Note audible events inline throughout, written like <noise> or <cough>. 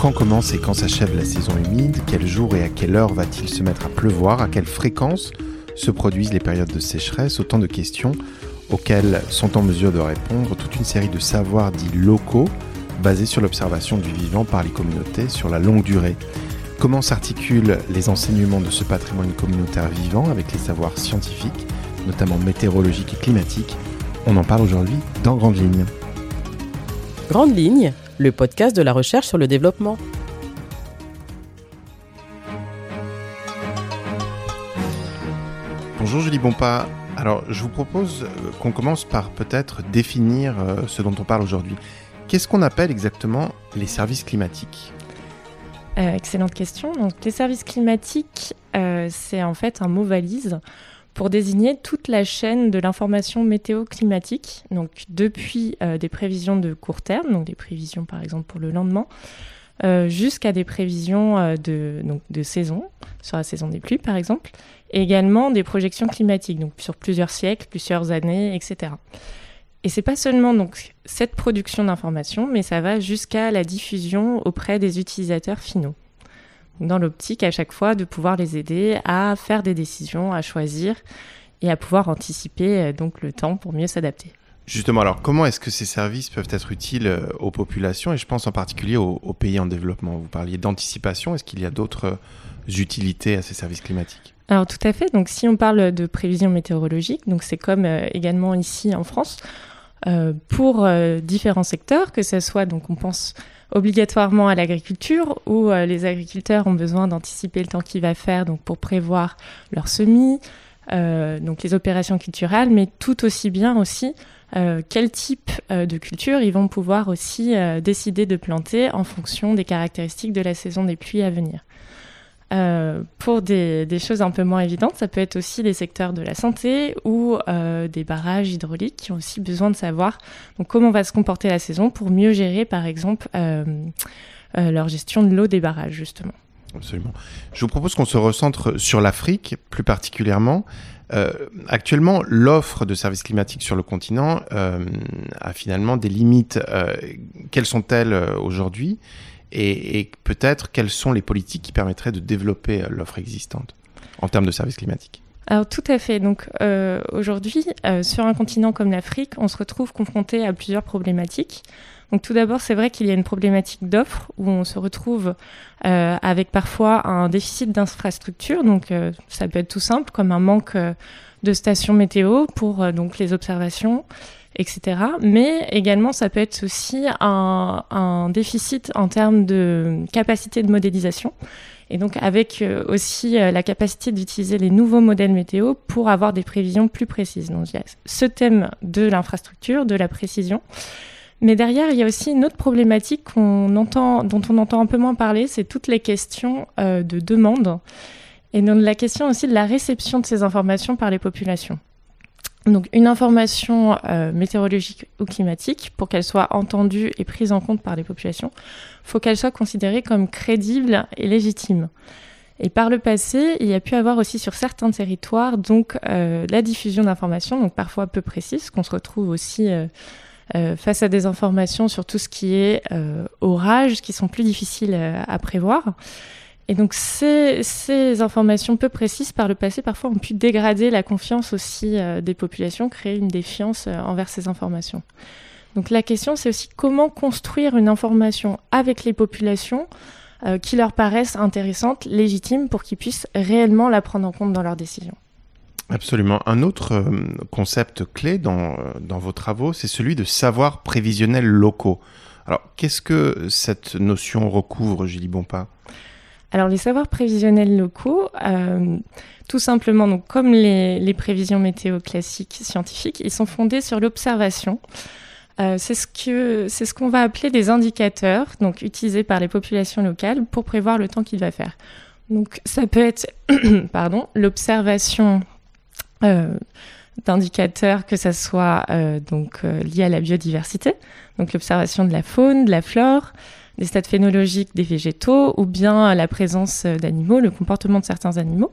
Quand commence et quand s'achève la saison humide Quel jour et à quelle heure va-t-il se mettre à pleuvoir À quelle fréquence se produisent les périodes de sécheresse Autant de questions auxquelles sont en mesure de répondre toute une série de savoirs dits locaux basés sur l'observation du vivant par les communautés sur la longue durée. Comment s'articulent les enseignements de ce patrimoine communautaire vivant avec les savoirs scientifiques, notamment météorologiques et climatiques? On en parle aujourd'hui dans Grande Ligne. Grande Ligne, le podcast de la recherche sur le développement. Bonjour Julie Bonpas. Alors, je vous propose euh, qu'on commence par peut-être définir euh, ce dont on parle aujourd'hui. Qu'est-ce qu'on appelle exactement les services climatiques? Euh, Excellente question. Donc, les services climatiques, c'est en fait un mot valise pour désigner toute la chaîne de l'information météo-climatique, donc depuis des prévisions de court terme, donc des prévisions par exemple pour le lendemain, jusqu'à des prévisions de, donc, de saison, sur la saison des pluies par exemple, et également des projections climatiques, donc sur plusieurs siècles, plusieurs années, etc. Et c'est pas seulement donc cette production d'informations, mais ça va jusqu'à la diffusion auprès des utilisateurs finaux. Dans l'optique à chaque fois de pouvoir les aider à faire des décisions, à choisir et à pouvoir anticiper euh, donc le temps pour mieux s'adapter. Justement, alors comment est-ce que ces services peuvent être utiles euh, aux populations? Et je pense en particulier aux, pays en développement Vous parliez d'anticipation, est-ce qu'il y a d'autres euh, utilités à ces services climatiques? Alors tout à fait. Donc si on parle de prévision météorologique, donc c'est comme euh, également ici en France euh, pour euh, différents secteurs, que ce soit donc on pense obligatoirement à l'agriculture où les agriculteurs ont besoin d'anticiper le temps qu'il va faire donc pour prévoir leurs semis, donc les opérations culturelles, mais tout aussi bien aussi quel type de culture ils vont pouvoir aussi décider de planter en fonction des caractéristiques de la saison des pluies à venir. Euh, pour des, choses un peu moins évidentes, ça peut être aussi des secteurs de la santé ou euh, des barrages hydrauliques qui ont aussi besoin de savoir comment va se comporter la saison pour mieux gérer, par exemple, euh, leur gestion de l'eau des barrages, justement. Absolument. Je vous propose qu'on se recentre sur l'Afrique, plus particulièrement. actuellement, l'offre de services climatiques sur le continent a finalement des limites. quelles sont-elles aujourd'hui? Et, peut-être quelles sont les politiques qui permettraient de développer euh, l'offre existante en termes de services climatiques? Alors tout à fait. Donc euh, aujourd'hui, euh, sur un continent comme l'Afrique, on se retrouve confronté à plusieurs problématiques. Donc tout d'abord, c'est vrai qu'il y a une problématique d'offre où on se retrouve avec parfois un déficit d'infrastructure. Donc ça peut être tout simple, comme un manque de stations météo pour donc les observations etc. Mais également, ça peut être aussi un, déficit en termes de capacité de modélisation. Et donc avec euh, aussi euh, la capacité d'utiliser les nouveaux modèles météo pour avoir des prévisions plus précises. Donc il y a ce thème de l'infrastructure, de la précision. Mais derrière, il y a aussi une autre problématique entend, dont on entend un peu moins parler, c'est toutes les questions euh, de demande et donc la question aussi de la réception de ces informations par les populations. Donc une information euh, météorologique ou climatique, pour qu'elle soit entendue et prise en compte par les populations, faut qu'elle soit considérée comme crédible et légitime. Et par le passé, il y a pu avoir aussi sur certains territoires donc euh, la diffusion d'informations, donc parfois peu précises, qu'on se retrouve aussi euh, face à des informations sur tout ce qui est orage, qui sont plus difficiles à prévoir. Et donc ces, informations peu précises par le passé parfois ont pu dégrader la confiance aussi euh, des populations, créer une défiance euh, envers ces informations. Donc la question c'est aussi comment construire une information avec les populations euh, qui leur paraissent intéressantes, légitimes, pour qu'ils puissent réellement la prendre en compte dans leurs décisions. Absolument. Un autre concept clé dans, vos travaux, c'est celui de savoir prévisionnel locaux. Alors, qu'est-ce que cette notion recouvre, Julie Bonpas? Alors les savoirs prévisionnels locaux, euh, tout simplement, donc comme les, prévisions météo classiques scientifiques, ils sont fondés sur l'observation. Euh, c'est ce que c'est ce qu'on va appeler des indicateurs, donc utilisés par les populations locales pour prévoir le temps qu'il va faire. Donc ça peut être, <coughs> pardon, l'observation euh, d'indicateurs que ça soit donc lié à la biodiversité, donc l'observation de la faune, de la flore, des stades phénologiques des végétaux ou bien la présence d'animaux, le comportement de certains animaux.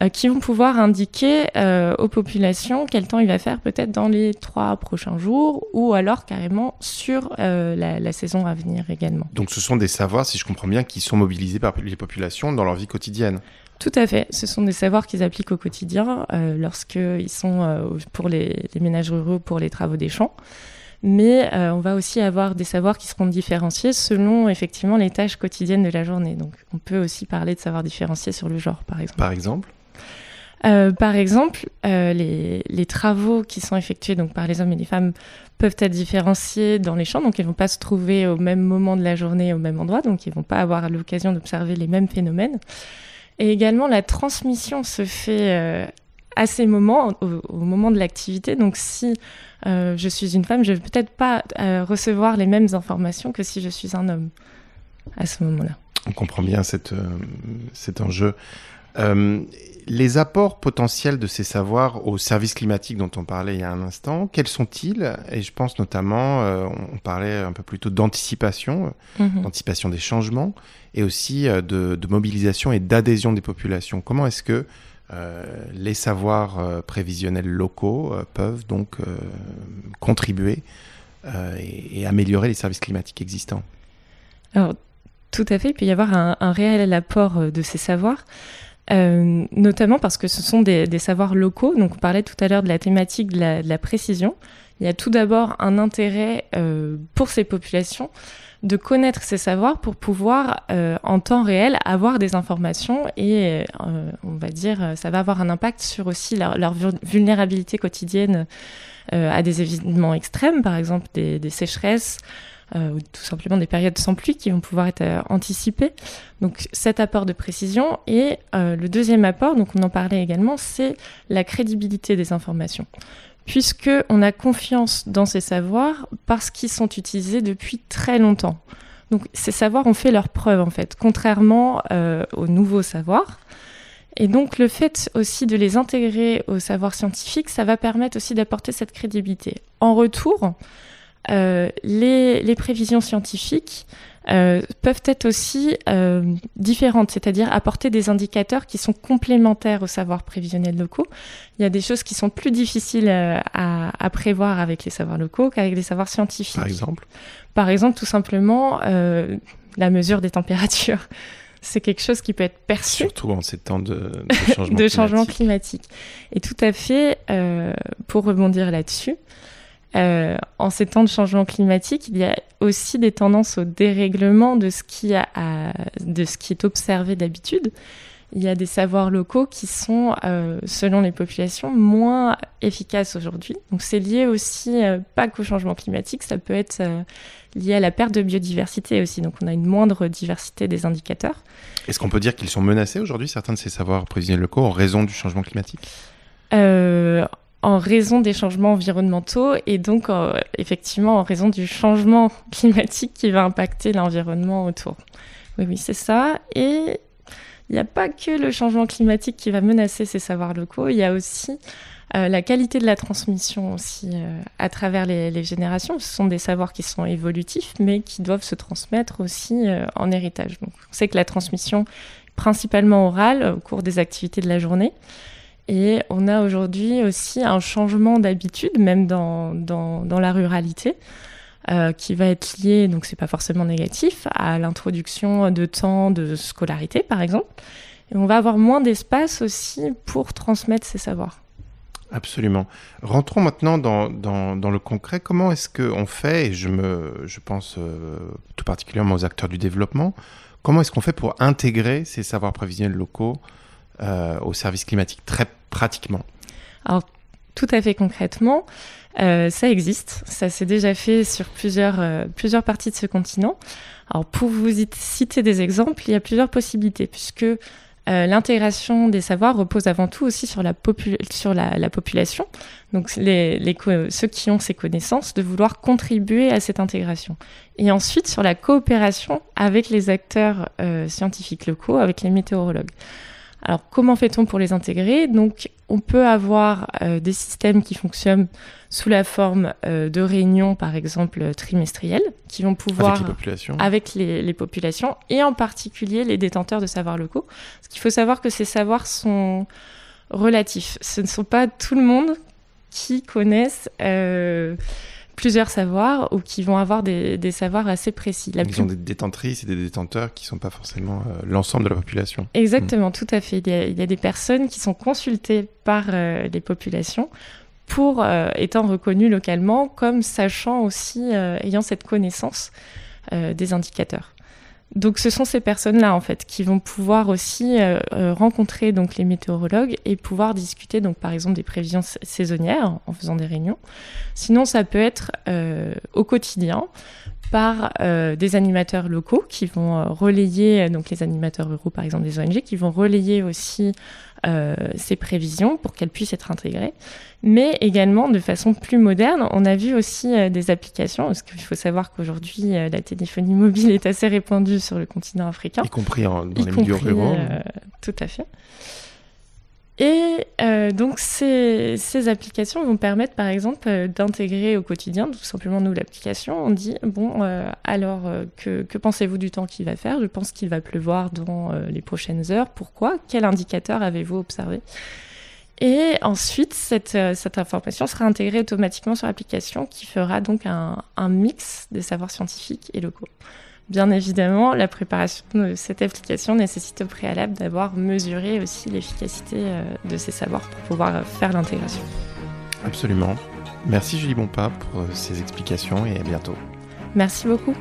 euh, qui vont pouvoir indiquer euh, aux populations quel temps il va faire peut-être dans les trois prochains jours ou alors carrément sur euh, la, la, saison à venir également. Donc ce sont des savoirs, si je comprends bien, qui sont mobilisés par les populations dans leur vie quotidienne. Tout à fait. Ce sont des savoirs qu'ils appliquent au quotidien euh, lorsqu'ils sont pour les, les, ménages ruraux, pour les travaux des champs mais euh, on va aussi avoir des savoirs qui seront différenciés selon effectivement les tâches quotidiennes de la journée. Donc on peut aussi parler de savoirs différenciés sur le genre, par exemple. Par exemple euh, par exemple, euh, les, les, travaux qui sont effectués donc, par les hommes et les femmes peuvent être différenciés dans les champs, donc ils ne vont pas se trouver au même moment de la journée, au même endroit, donc ils ne vont pas avoir l'occasion d'observer les mêmes phénomènes. Et également, la transmission se fait euh, à ces moments, au, au moment de l'activité. Donc si euh, je suis une femme, je ne vais peut-être pas euh, recevoir les mêmes informations que si je suis un homme à ce moment-là. On comprend bien cette, euh, cet enjeu. les apports potentiels de ces savoirs au service climatique dont on parlait il y a un instant, quels sont-ils? Et je pense notamment, on parlait un peu plus tôt d'anticipation, mm-hmm. d'anticipation des changements, et aussi de, de mobilisation et d'adhésion des populations. Comment est-ce que les savoirs euh, prévisionnels locaux euh, peuvent donc contribuer et, améliorer les services climatiques existants. Alors, tout à fait, il peut y avoir un, réel apport de ces savoirs. notamment parce que ce sont des, savoirs locaux. Donc, on parlait tout à l'heure de la thématique de la, précision. Il y a tout d'abord un intérêt pour ces populations de connaître ces savoirs pour pouvoir euh, en temps réel avoir des informations et euh, on va dire ça va avoir un impact sur aussi leur, vulnérabilité quotidienne euh, à des événements extrêmes, par exemple des, des sécheresses. ou tout simplement des périodes sans pluie qui vont pouvoir être anticipées. Donc cet apport de précision et le deuxième apport, donc on en parlait également, c'est la crédibilité des informations puisque on a confiance dans ces savoirs parce qu'ils sont utilisés depuis très longtemps. Donc ces savoirs ont fait leur preuve en fait, contrairement euh, aux nouveaux savoirs. Et donc le fait aussi de les intégrer au savoir scientifique, ça va permettre aussi d'apporter cette crédibilité. En retour, euh, les, prévisions scientifiques euh, peuvent être aussi euh, différentes, c'est-à-dire apporter des indicateurs qui sont complémentaires aux savoirs prévisionnels locaux. Il y a des choses qui sont plus difficiles euh, à, à prévoir avec les savoirs locaux qu'avec les savoirs scientifiques. Par exemple? Par exemple, tout simplement, euh, la mesure des températures. <laughs> C'est quelque chose qui peut être perçu. Surtout en ces temps de, de <laughs> changement, de climatique. changement climatique. Et tout à fait, pour rebondir là-dessus, euh, en ces temps de changement climatique, il y a aussi des tendances au dérèglement de ce qui, a, de ce qui est observé d'habitude. Il y a des savoirs locaux qui sont, euh, selon les populations, moins efficaces aujourd'hui. Donc c'est lié aussi, euh, pas qu'au changement climatique, ça peut être lié à la perte de biodiversité aussi. Donc on a une moindre diversité des indicateurs. Est-ce qu'on peut dire qu'ils sont menacés aujourd'hui, certains de ces savoirs prévisionnels locaux, en raison du changement climatique? Euh, en raison des changements environnementaux et donc euh, effectivement en raison du changement <laughs> climatique qui va impacter l'environnement autour. Oui, oui, c'est ça. Et il n'y a pas que le changement climatique qui va menacer ces savoirs locaux, il y a aussi euh, la qualité de la transmission aussi euh, à travers les, les, générations. Ce sont des savoirs qui sont évolutifs, mais qui doivent se transmettre aussi en héritage. Donc, on sait que la transmission principalement orale au cours des activités de la journée. Et on a aujourd'hui aussi un changement d'habitude, même dans, dans, la ruralité, euh, qui va être lié, donc c'est pas forcément négatif, à l'introduction de temps de scolarité, par exemple. Et on va avoir moins d'espace aussi pour transmettre ces savoirs. Absolument. Rentrons maintenant dans, dans, dans le concret. Comment est-ce qu'on fait, et je, me, je pense euh, tout particulièrement aux acteurs du développement, comment est-ce qu'on fait pour intégrer ces savoirs prévisionnels locaux euh, au service climatique, très pratiquement Alors, tout à fait concrètement, euh, ça existe. Ça s'est déjà fait sur plusieurs, euh, plusieurs parties de ce continent. Alors, pour vous citer des exemples, il y a plusieurs possibilités, puisque l'intégration des savoirs repose avant tout aussi sur la, sur la, la population, donc les, ceux qui ont ces connaissances, de vouloir contribuer à cette intégration. Et ensuite sur la coopération avec les acteurs scientifiques locaux, avec les météorologues. Alors comment fait-on pour les intégrer? Donc on peut avoir euh, des systèmes qui fonctionnent sous la forme euh, de réunions, par exemple trimestrielles, qui vont pouvoir avec les populations, avec les, les populations et en particulier les détenteurs de savoirs locaux. Parce qu'il faut savoir que ces savoirs sont relatifs. Ce ne sont pas tout le monde qui connaissent euh, plusieurs savoirs ou qui vont avoir des, des savoirs assez précis. La Ils plus... ont des détentrices et des détenteurs qui ne sont pas forcément euh, l'ensemble de la population. Exactement, mmh. tout à fait. Il y, a, il y, a, des personnes qui sont consultées par euh, les populations pour euh, étant reconnues localement comme sachant aussi, euh, ayant cette connaissance des indicateurs. Donc ce sont ces personnes-là en fait qui vont pouvoir aussi euh, rencontrer donc les météorologues et pouvoir discuter donc par exemple des prévisions saisonnières en faisant des réunions. Sinon ça peut être euh, au quotidien par euh, des animateurs locaux qui vont relayer donc les animateurs ruraux par exemple des ONG qui vont relayer aussi euh, ces prévisions pour qu'elles puissent être intégrées. Mais également, de façon plus moderne, on a vu aussi euh, des applications, parce qu'il faut savoir qu'aujourd'hui, euh, la téléphonie mobile est assez répandue sur le continent africain. Y compris en, dans y les milieux ruraux. tout à fait. Et euh, donc ces, applications vont permettre par exemple euh, d'intégrer au quotidien, tout simplement nous l'application, on dit bon euh, alors que, pensez-vous du temps qu'il va faire? Je pense qu'il va pleuvoir dans les prochaines heures. Pourquoi? Quel indicateur avez-vous observé? Et ensuite cette, cette information sera intégrée automatiquement sur l'application qui fera donc un, un mix des savoirs scientifiques et locaux. Bien évidemment, la préparation de cette application nécessite au préalable d'avoir mesuré aussi l'efficacité euh, de ces savoirs pour pouvoir faire l'intégration. Absolument. Merci Julie Bonpas pour euh, ces explications et à bientôt. Merci beaucoup.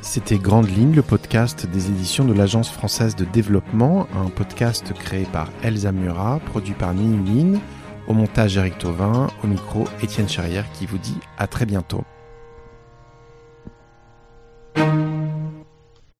C'était Grande Ligne, le podcast des éditions de l'Agence française de développement, un podcast créé par Elsa Murat, produit par Minuline, au montage Eric Tauvin, au micro Étienne Charrière qui vous dit à très bientôt.